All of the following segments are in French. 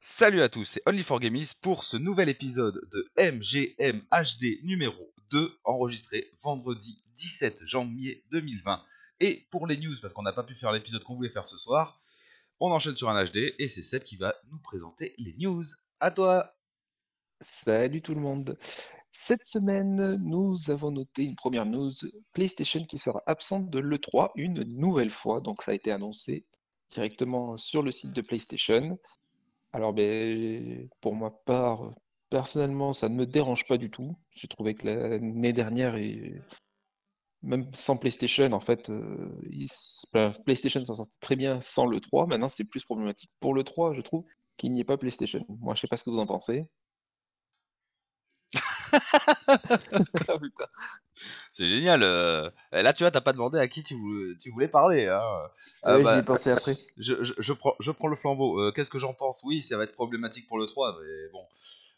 Salut à tous, c'est Only4Gamies pour ce nouvel épisode de MGM HD numéro 2, enregistré vendredi 17 janvier 2020. Et pour les news, parce qu'on n'a pas pu faire l'épisode qu'on voulait faire ce soir, on enchaîne sur un HD et c'est Seb qui va nous présenter les news. À toi Salut tout le monde. Cette semaine, nous avons noté une première news PlayStation qui sera absente de l'E3 une nouvelle fois. Donc ça a été annoncé directement sur le site de PlayStation. Alors ben, pour ma part, personnellement, ça ne me dérange pas du tout. J'ai trouvé que l'année dernière, et même sans PlayStation, en fait, euh, PlayStation s'en sortait très bien sans le 3. Maintenant, c'est plus problématique pour le 3, je trouve, qu'il n'y ait pas PlayStation. Moi, je sais pas ce que vous en pensez. Ah, c'est génial. Euh. Là, tu vois, t'as pas demandé à qui tu voulais, parler. Hein. Ah oui, j'y ai bah, pensé après. Je, prends, le flambeau. Euh, qu'est-ce que j'en pense? Oui, ça va être problématique pour le 3, mais bon.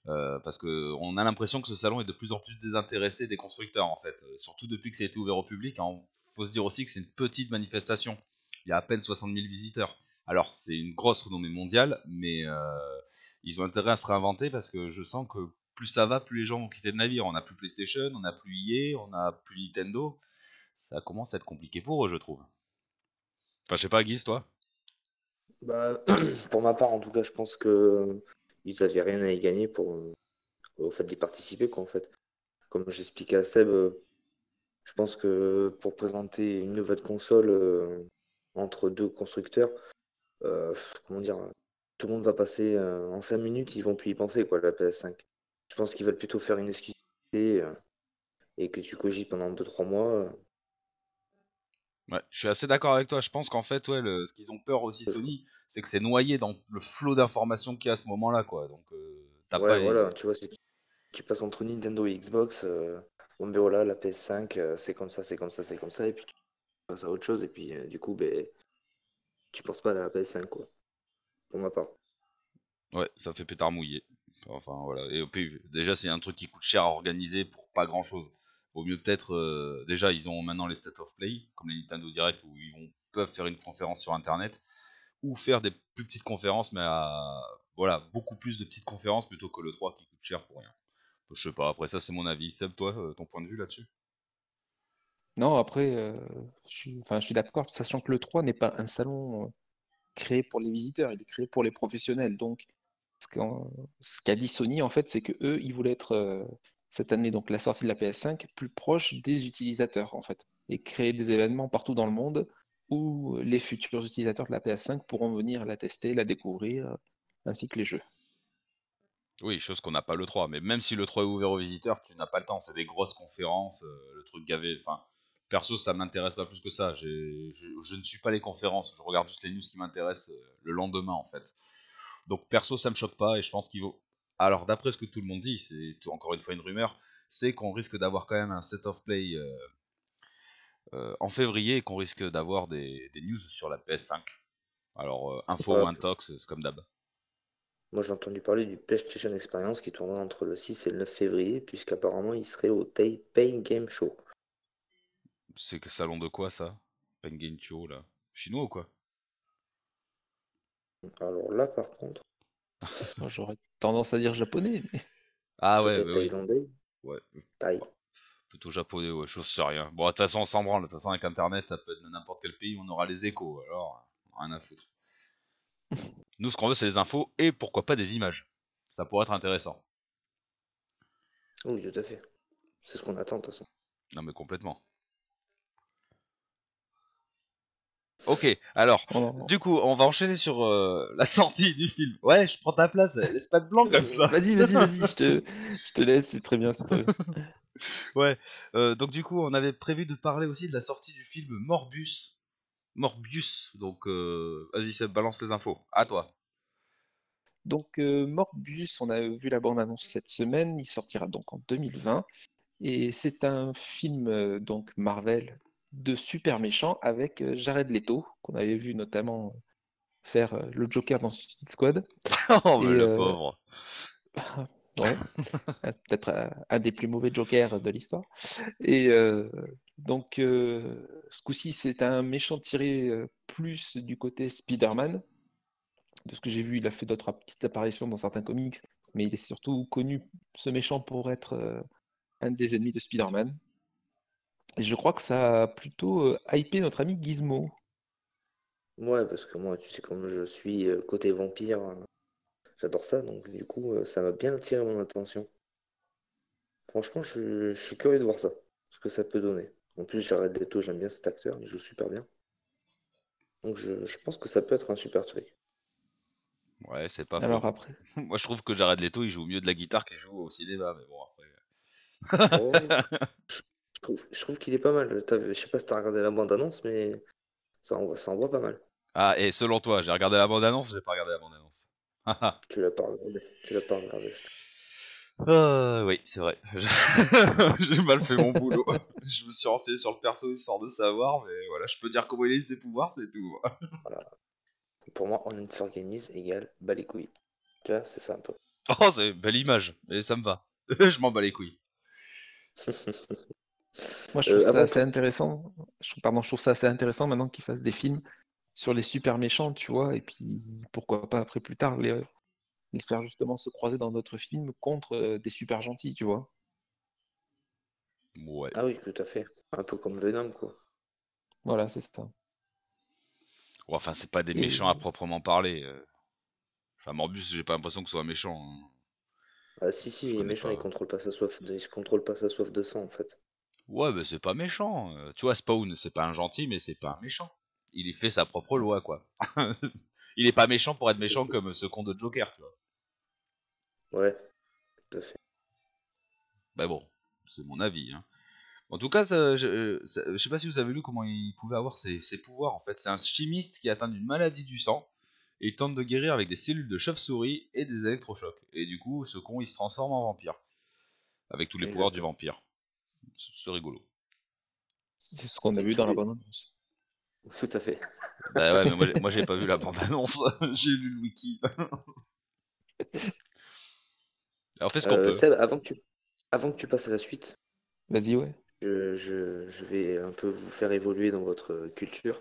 Euh, parce qu'on a l'impression que ce salon est de plus en plus désintéressé des constructeurs, en fait. surtout depuis que ça a été ouvert au public. Il hein. faut se dire aussi que c'est une petite manifestation. Il y a à peine 60 000 visiteurs. Alors, c'est une grosse renommée mondiale, mais ils ont intérêt à se réinventer parce que je sens que plus ça va, plus les gens vont quitter le navire. On n'a plus PlayStation, on n'a plus EA, on n'a plus Nintendo. Ça commence à être compliqué pour eux, je trouve. Enfin, je sais pas, Guise, toi bah, Pour ma part, en tout cas, je pense que ils n'avaient rien à y gagner pour, euh, au fait d'y participer. Quoi, en fait. Comme j'expliquais à Seb, euh, je pense que pour présenter une nouvelle console euh, entre deux constructeurs, comment dire, tout le monde va passer en 5 minutes, ils vont plus y penser, quoi, la PS5. Je pense qu'ils veulent plutôt faire une exclusivité euh, et que tu cogites pendant 2-3 mois. Euh. Ouais, je suis assez d'accord avec toi. Je pense qu'en fait, ouais, ce qu'ils ont peur aussi, Sony, c'est que c'est noyé dans le flot d'informations qu'il y a à ce moment-là, quoi. Donc, euh, t'as ouais, voilà, tu vois, si tu, passes entre Nintendo et Xbox, bon, ben voilà, la PS5, c'est comme ça, c'est comme ça, c'est comme ça, et puis tu passes à autre chose, et puis du coup, ben, tu penses pas à la PS5, quoi. Pour ma part. Ouais, ça fait pétard mouillé. Enfin voilà. Et puis déjà c'est un truc qui coûte cher à organiser pour pas grand chose. Vaut mieux peut-être euh, déjà ils ont maintenant les state of play comme les Nintendo Direct où ils peuvent faire une conférence sur internet ou faire des plus petites conférences mais à voilà beaucoup plus de petites conférences plutôt que le 3 qui coûte cher pour rien. Je sais pas. Après ça c'est mon avis. Seb toi euh, ton point de vue là-dessus? Non après euh, je suis je suis d'accord sachant que le 3 n'est pas un salon créé pour les visiteurs il est créé pour les professionnels donc ce qu'a dit Sony, en fait, c'est que eux, ils voulaient être euh, cette année, donc la sortie de la PS5, plus proche des utilisateurs, en fait, et créer des événements partout dans le monde où les futurs utilisateurs de la PS5 pourront venir la tester, la découvrir, ainsi que les jeux. Oui, chose qu'on n'a pas le 3, mais même si le 3 est ouvert aux visiteurs, tu n'as pas le temps, c'est des grosses conférences, euh, le truc gavé, enfin, perso ça m'intéresse pas plus que ça, je, ne suis pas les conférences, je regarde juste les news qui m'intéressent euh, le lendemain en fait. Donc perso, ça me choque pas et je pense qu'il vaut. Alors d'après ce que tout le monde dit, c'est encore une fois une rumeur, c'est qu'on risque d'avoir quand même un state of play euh, euh, en février et qu'on risque d'avoir des, news sur la PS5. Alors euh, info ou intox, c'est comme d'hab. Moi j'ai entendu parler du PlayStation Experience qui tournera entre le 6 et le 9 février, puisqu'apparemment il serait au Taipei Game Show. C'est que salon de quoi ça? Pain Game Show là Chinois ou quoi? Alors là, par contre. J'aurais tendance à dire japonais. Ah ouais, ouais, thaïlandais. Ouais. Thaï. Plutôt japonais, ouais, je sais rien. Bon, de toute façon, on s'en branle. De toute façon, avec internet, ça peut être n'importe quel pays, on aura les échos. Alors, rien à foutre. Nous, ce qu'on veut, c'est les infos et pourquoi pas des images. Ça pourrait être intéressant. Oui, tout à fait. C'est ce qu'on attend, de toute façon. Non, mais complètement. Ok, alors, oh du coup, on va enchaîner sur euh, la sortie du film. Ouais, je prends ta place, laisse pas de blanc comme ça. Vas-y, vas-y, vas-y, je te, je te laisse, c'est très bien, c'est ouais, euh, donc du coup, on avait prévu de parler aussi de la sortie du film Morbius. Morbius, donc euh, vas-y, ça balance les infos, à toi. Donc Morbius, on a vu la bande-annonce cette semaine, il sortira donc en 2020. Et c'est un film donc Marvel de super méchants avec euh, Jared Leto, qu'on avait vu notamment faire euh, le Joker dans Suicide Squad. oh, le euh, pauvre ouais, peut-être un des plus mauvais Jokers de l'histoire. Et Donc, euh, ce coup-ci, c'est un méchant tiré euh, plus du côté Spider-Man. De ce que j'ai vu, il a fait d'autres petites apparitions dans certains comics, mais il est surtout connu, ce méchant, pour être euh, un des ennemis de Spider-Man. Et je crois que ça a plutôt euh, hypé notre ami Gizmo. Ouais, parce que moi, tu sais, comme je suis euh, côté vampire, euh, j'adore ça, donc du coup, euh, ça m'a bien attiré mon attention. Franchement, je, je suis curieux de voir ça, ce que ça peut donner. En plus, Jared Leto, j'aime bien cet acteur, il joue super bien. Donc je, je pense que ça peut être un super truc. Ouais, c'est pas Alors faux. après, Moi, je trouve que Jared Leto, il joue mieux de la guitare qu'il joue au cinéma, mais bon, après. Oh, je je trouve, je trouve qu'il est pas mal. T'as Je sais pas si t'as regardé la bande-annonce, mais ça envoie, ça envoie pas mal. Ah, et selon toi, j'ai regardé la bande-annonce, j'ai pas regardé la bande-annonce? Tu l'as pas regardé. Tu l'as pas regardé. Euh, oui, c'est vrai. J'ai mal fait mon boulot. je me suis renseigné sur le perso histoire de savoir, mais voilà, je peux dire comment il a eu ses pouvoirs, c'est tout. Pour moi, on for Gamies égale bas les couilles. Tu vois, c'est ça un peu. Oh, c'est une belle image, et ça me va. je m'en bats les couilles. Moi, je Euh, trouve ça assez que- intéressant. Je, trouve- pardon, je trouve ça assez intéressant maintenant qu'ils fassent des films sur les super méchants, tu vois, et puis pourquoi pas après plus tard les, les faire justement se croiser dans d'autres films contre euh, des super gentils, tu vois. Ouais. Ah oui, tout à fait. Un peu comme Venom, quoi. Voilà, c'est ça. Ouais, Enfin, c'est pas des Et- méchants à proprement parler. euh. Enfin, Morbus, j'ai pas l'impression que ce soit méchant. hein. Ah si, si, il est méchant, pas. il contrôle pas sa soif de... il contrôle pas sa soif de sang, en fait. Ouais, mais c'est pas méchant. euh. Tu vois, Spawn, c'est pas un gentil, mais c'est pas un méchant. Il y fait sa propre loi, quoi. il est pas méchant pour être méchant comme ce con de Joker, tu vois. Ouais, tout à fait. Bah bon, c'est mon avis. Hein. En tout cas, ça- je, ça- je sais pas si vous avez lu comment il pouvait avoir ses, ses pouvoirs. En fait, c'est un chimiste qui atteint d'une maladie du sang et il tente de guérir avec des cellules de chauve-souris et des électrochocs. Et du coup, ce con, il se transforme en vampire avec tous les pouvoirs du vampire. C'est rigolo. C'est ce qu'on a vu dans la les- bande-annonce. Tout à fait. Bah ouais, mais moi, j'ai- moi j'ai pas vu la bande-annonce. j'ai lu le wiki. Alors, fais ce qu'on Euh, peut. Seb, avant que tu... avant que tu passes à la suite, Vas-y, ouais. je, je, je vais un peu vous faire évoluer dans votre culture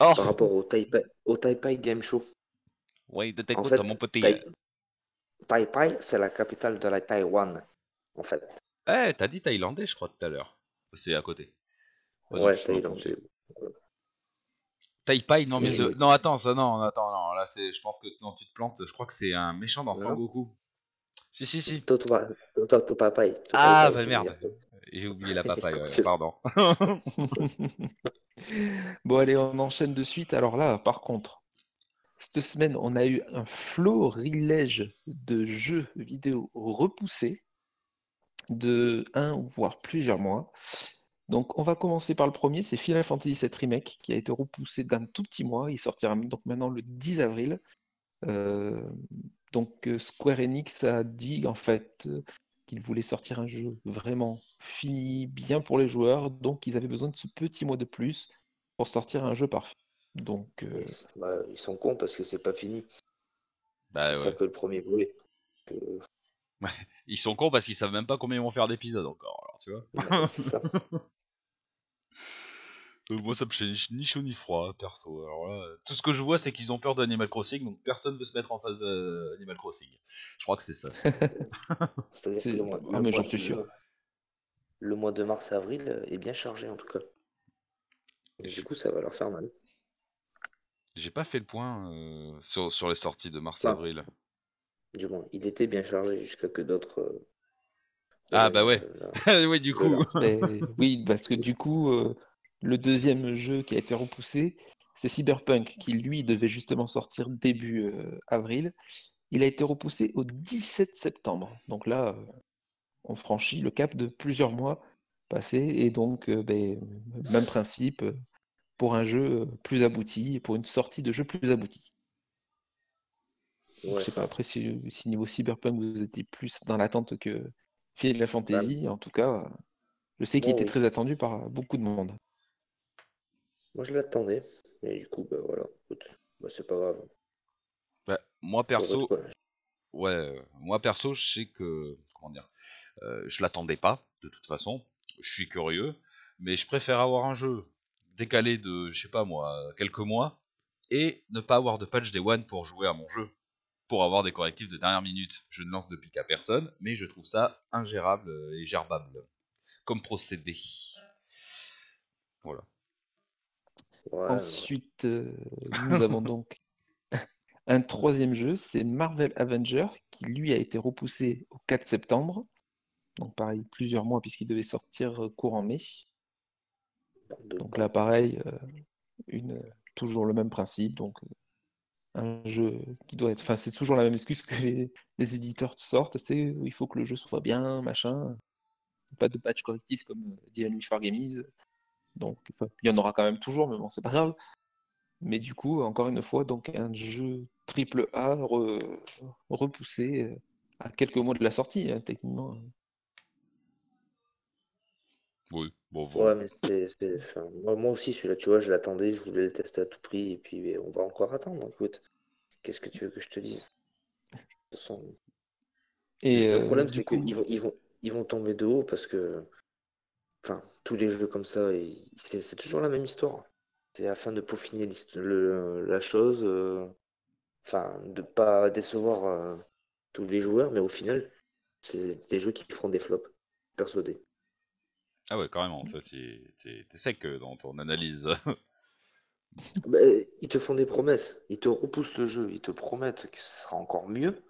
Oh, par rapport au Taipei, au Taipei Game Show. ouais, de En t'écoute, fait, mon petit. Tai- Taipei, c'est la capitale de la Taïwan, en fait. Eh, t'as dit thaïlandais, je crois, tout à l'heure. C'est à côté. Ouais, Ouais, je suis un thaïlandais. Taipei, non mais non attends ça non attends non là c'est je pense que non tu te plantes je crois que c'est un méchant dans. Sangoku. Si si si. Totopapai. Ah bah merde. J'ai oublié la papaye, pardon. Bon, allez, on enchaîne de suite. Alors là, par contre, cette semaine, on a eu un florilège de jeux vidéo repoussés de un ou voire plusieurs mois. Donc, on va commencer par le premier, c'est Final Fantasy VII Remake, qui a été repoussé d'un tout petit mois. Il sortira donc maintenant le 10 avril. Euh, donc, euh, Square Enix a dit en fait euh, qu'il voulait sortir un jeu vraiment fini, bien pour les joueurs. Donc, ils avaient besoin de ce petit mois de plus pour sortir un jeu parfait. Donc, euh, Ils, bah, ils sont cons parce que c'est pas fini. Bah Ce sera ouais. que le premier volet. Que- Ils sont cons parce qu'ils savent même pas combien ils vont faire d'épisodes encore alors tu vois. Ouais, c'est ça. Euh, moi ça me fait ni- chaud ni froid perso. Alors là, euh, tout ce que je vois c'est qu'ils ont peur d'Animal Crossing donc personne veut se mettre en face d'Animal Crossing. Je crois que c'est ça. C'est-à-dire C'est- que le mois, Ah, mais suis sûr. le- mois de mars-avril euh, est bien chargé en tout cas. Et du coup, ça va leur faire mal. J'ai pas fait le point euh, sur, sur les sorties de Ah. Mars-avril. Du moins, il était bien chargé jusqu'à que d'autres. euh, Ah, euh, bah ouais. oui du coup. oui, parce que du coup, euh, le deuxième jeu qui a été repoussé, c'est Cyberpunk, qui lui devait justement sortir début euh, avril. Il a été repoussé au 17 septembre. Donc là, euh, on franchit le cap de plusieurs mois passés. Et donc, euh, ben, même principe euh, pour un jeu euh, plus abouti et pour une sortie de jeu plus aboutie. Donc, Ouais, je sais pas, après, si, si niveau Cyberpunk, vous étiez plus dans l'attente que Final Fantasy, en tout cas, je sais qu'il était oui. très attendu par beaucoup de monde. Moi, je l'attendais. Et du coup, bah voilà. Écoute, bah, c'est pas grave. Bah, moi perso, ouais, euh, moi perso, je sais que comment dire, euh, je l'attendais pas de toute façon. Je suis curieux. mais je préfère avoir un jeu décalé de, je sais pas moi, quelques mois, et ne pas avoir de patch Day One pour jouer à mon jeu, pour avoir des correctifs de dernière minute. Je ne lance de pique à personne, mais je trouve ça ingérable et gerbable comme procédé. Voilà. Ouais, Ensuite, euh, nous avons donc un troisième jeu, c'est Marvel Avenger, qui lui a été repoussé au 4 septembre. Donc pareil, plusieurs mois puisqu'il devait sortir euh, courant mai. Donc là, pareil, euh, une, toujours le même principe. Donc euh, un jeu qui doit être, enfin c'est toujours la même excuse que les, éditeurs sortent, c'est il faut que le jeu soit bien, machin. Pas de patch correctif comme Enemy for Gamies. Donc il y en aura quand même toujours, mais bon, c'est pas grave. Mais du coup, encore une fois, donc un jeu triple A re- repoussé euh, à quelques mois de la sortie, hein, techniquement. Oui, bon, bon. Ouais, mais c'était. c'était- enfin, moi, moi aussi, celui-là, tu vois, je l'attendais, je voulais le tester à tout prix, et puis mais on va encore attendre. Écoute, qu'est-ce que tu veux que je te dise? De toute façon, Et le euh, problème, du c'est coup, qu'ils vont, ils vont, ils vont tomber de haut parce que. Enfin, tous les jeux comme ça, c'est c'est toujours la même histoire. C'est afin de peaufiner l'hist- le- la chose, euh, enfin, de pas décevoir euh, tous les joueurs, mais au final, c'est des jeux qui feront des flops, persuadé. Ah ouais, carrément, toi, t'es- t'es sec euh, dans ton analyse. Bah, ils te font des promesses, ils te repoussent le jeu, ils te promettent que ce sera encore mieux,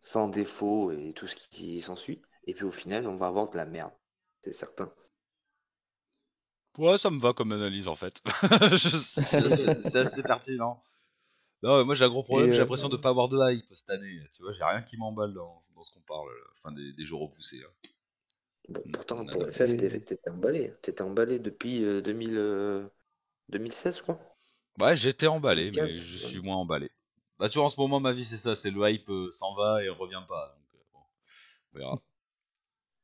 sans défaut et tout ce qui s'ensuit. Et puis au final, on va avoir de la merde, c'est certain. ouais, ça me va comme analyse en fait. C'est assez, pertinent. Non, moi j'ai un gros problème, j'ai euh, l'impression de pas avoir de hype cette année. Tu vois, j'ai rien qui m'emballe dans, dans ce qu'on parle, euh, enfin des, des jeux repoussés. hein. Bon, Mm, pourtant, pour FF, t'étais emballé. T'étais emballé depuis euh, 2000, euh, 2016, je crois. Ouais, j'étais emballé, mais 15, je ouais. suis moins emballé. Bah, tu vois, en ce moment, ma vie c'est ça, c'est le hype euh, s'en va et revient pas. Donc, euh, bon, on verra.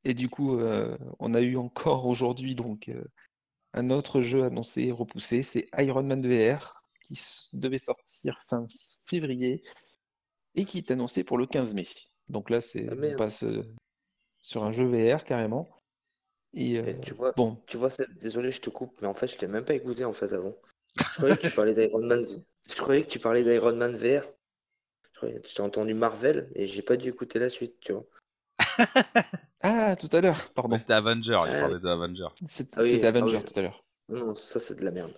Et du coup, euh, on a eu encore aujourd'hui donc euh, un autre jeu annoncé et repoussé, c'est Iron Man VR, qui s- devait sortir fin février et qui est annoncé pour le 15 mai. Donc là, c'est Ah, on passe euh, sur un jeu VR carrément. Et euh, Et tu vois, bon, tu vois, désolé, je te coupe, mais en fait, je t'ai même pas écouté en fait avant. Je croyais que tu parlais d'Iron Man. Je croyais que tu parlais d'Iron Man VR. Je croyais- J'ai entendu Marvel et j'ai pas dû écouter la suite, tu vois. ah, tout à l'heure, pardon. C'était Avenger, il Ah. parlait de Avenger. C'est- Ah oui, C'était ah Avenger oui. tout à l'heure. Non, ça c'est de la merde.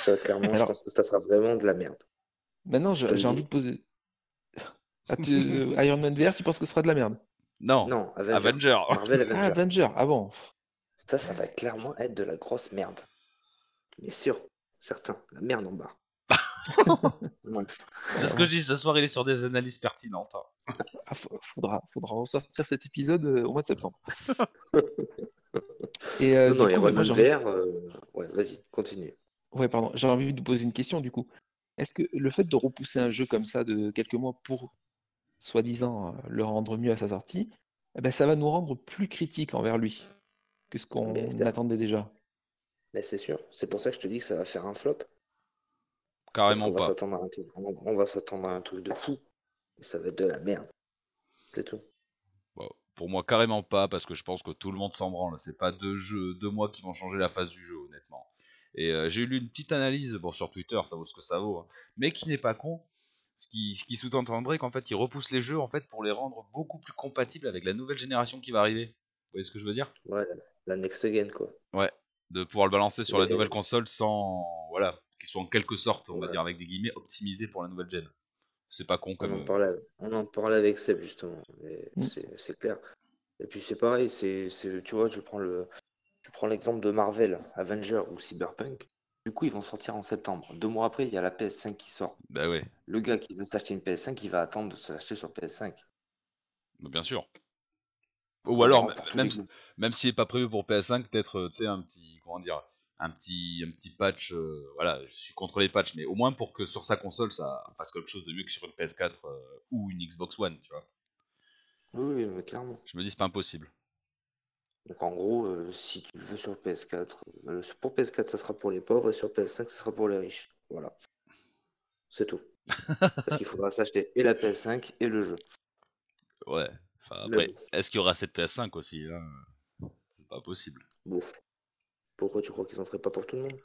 Ça, clairement, je pense que ça sera vraiment de la merde. Maintenant, j'ai envie de poser. Ah, tu- Iron Man VR, tu penses que ce sera de la merde? Non, Non, Avenger. Avenger. Marvel Ah, Avenger. Ah bon. Ça, ça va clairement être de la grosse merde. Mais sûr, certain, la merde en bas. C'est ce que je dis, ce soir il est sur des analyses pertinentes. hein. Ah, fa- faudra, faudra ressortir cet épisode euh, au mois de septembre. Et euh, non, non, coup, moi, VR, euh, ouais, vas-y, continue. Ouais, pardon, j'ai envie de vous poser une question du coup. Est-ce que le fait de repousser un jeu comme ça de quelques mois pour, soi-disant, euh, le rendre mieux à sa sortie, eh ben, ça va nous rendre plus critiques envers lui que ce qu'on attendait déjà? Mais c'est sûr, c'est pour ça que je te dis que ça va faire un flop. Carrément va pas. s'attendre à un truc, on on va s'attendre à un truc de fou. Ça va être de la merde. C'est tout. Bon, pour moi, carrément pas, parce que je pense que tout le monde s'en branle. C'est pas deux jeux, deux mois qui vont changer la face du jeu, honnêtement. Et euh, j'ai lu une petite analyse, bon, sur Twitter, ça vaut ce que ça vaut, hein, mais qui n'est pas con. Ce qui, ce qui sous-entendrait qu'en fait, ils repoussent les jeux en fait pour les rendre beaucoup plus compatibles avec la nouvelle génération qui va arriver. Vous voyez ce que je veux dire? Ouais, la, next again, quoi. Ouais, de pouvoir le balancer sur la nouvelle console sans, voilà, qu'ils soient en quelque sorte, on va dire avec des guillemets, optimisés pour la nouvelle gen. C'est pas con On comme. en parlait, on en parlait avec Seb, justement. Mais Mm. c'est clair. Et puis c'est pareil, c'est, c'est- tu vois, je prends le, je prends l'exemple de Marvel, Avenger ou Cyberpunk. Du coup, ils vont sortir en septembre. Deux mois après, il y a la PS5 qui sort. Bah ouais, Le gars qui veut s'acheter une PS5, il va attendre de se l'acheter sur PS5. bah bien sûr. Ou alors, même, s'il est pas prévu pour PS5, peut-être, euh, tu sais, un petit, comment dire, un petit, un petit patch, euh, voilà, je suis contre les patchs, mais au moins pour que sur sa console, ça fasse quelque chose de mieux que sur une PS4 euh, ou une Xbox One, tu vois. Oui, oui, mais clairement. Je me dis, c'est pas impossible. Donc en gros, euh, si tu le veux sur PS4, euh, pour PS4, ça sera pour les pauvres et sur PS5, ça sera pour les riches. Voilà. C'est tout. Parce qu'il faudra s'acheter et la PS5 et le jeu. Ouais. Enfin, après, est-ce qu'il y aura cette PS5 aussi hein? C'est pas possible. Bouf. Pourquoi tu crois qu'ils en feraient pas pour tout le monde?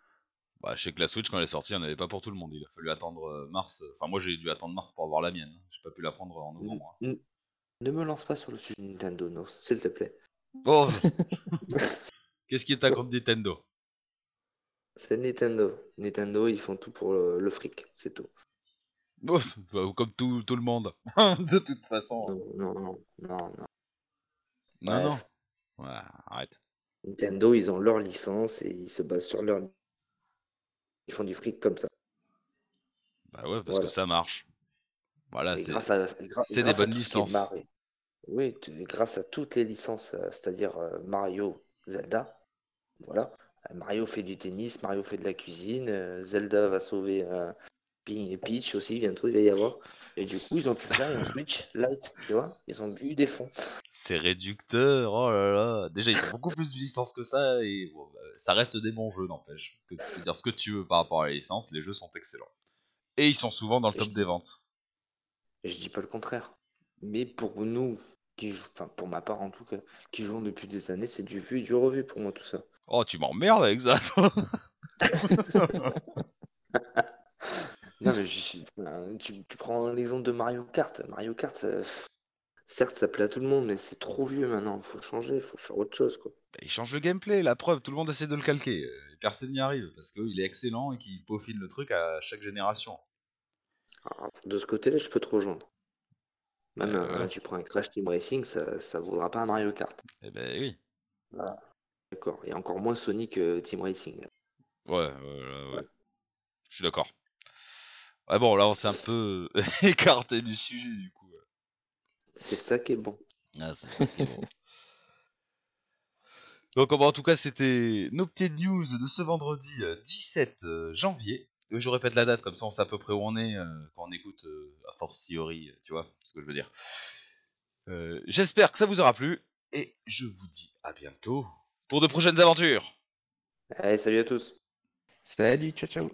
Bah, je sais que la Switch, quand elle est sortie, il n'y en avait pas pour tout le monde. Il a fallu attendre euh, mars. Enfin, moi, j'ai dû attendre mars pour avoir la mienne. J'ai pas pu la prendre en novembre. hein. N- Ne me lance pas sur le sujet Nintendo, s'il te plaît. Oh Qu'est-ce qui est à contre Nintendo? C'est Nintendo. Nintendo, ils font tout pour le, le fric, c'est tout. Oh, bah, Comme tout, tout le monde. de toute façon. Non, non, non, non, non. Non. Ouais, arrête. Nintendo, ils ont leur licence et ils se basent sur leur. Ils font du fric comme ça. Bah ouais, parce Voilà. que ça marche. Voilà, c'est grâce à, et gra- c'est des bonnes qui est licences. Oui, grâce à toutes les licences, euh, c'est-à-dire euh, Mario, Zelda. Voilà. Euh, Mario fait du tennis, Mario fait de la cuisine, Zelda va sauver euh, Peach aussi, bientôt il va y avoir. Et du coup, ils ont pu faire une Switch Lite, tu vois. Ils ont eu des fonds. c'est réducteur. Oh là là. Déjà, ils ont beaucoup plus de licences que ça et bon, bah, ça reste des bons jeux, n'empêche. Que tu peux dire ce que tu veux par rapport à la licence, les jeux sont excellents. Et ils sont souvent dans le Et top des ventes. Et je dis pas le contraire. Mais pour nous, qui jou- enfin pour ma part en tout cas, qui jouons depuis des années, c'est du vu et du revu pour moi tout ça. Oh, tu m'emmerdes avec ça. Non, mais je tu, tu prends l'exemple de Mario Kart. Mario Kart, ça- certes, ça plaît à tout le monde, mais c'est trop vieux maintenant. Faut changer, faut faire autre chose, quoi. Bah, il change le gameplay, la preuve, tout le monde essaie de le calquer. euh, personne n'y arrive parce qu'il est excellent et qu'il peaufine le truc à chaque génération. Alors, de ce côté-là, je peux te rejoindre. Même Euh, euh, tu prends un Crash Team Racing, ça, ça vaudra pas un Mario Kart. Eh ben oui. D'accord. Et encore moins Sonic euh, Team Racing. Ouais, ouais, ouais, ouais. Je suis d'accord. Ouais, bon, là, on s'est un peu écarté du sujet, du coup. C'est ça qui est bon. Ah, c'est ça qui est bon. Donc, en tout cas, c'était nos petites news de ce vendredi euh, 17 euh, janvier je répète la date, comme ça on sait à peu près où on est euh, quand on écoute euh, force fortiori, euh, tu vois ce que je veux dire. Euh, j'espère que ça vous aura plu et je vous dis à bientôt pour de prochaines aventures. Allez, salut à tous. Salut, ciao ciao.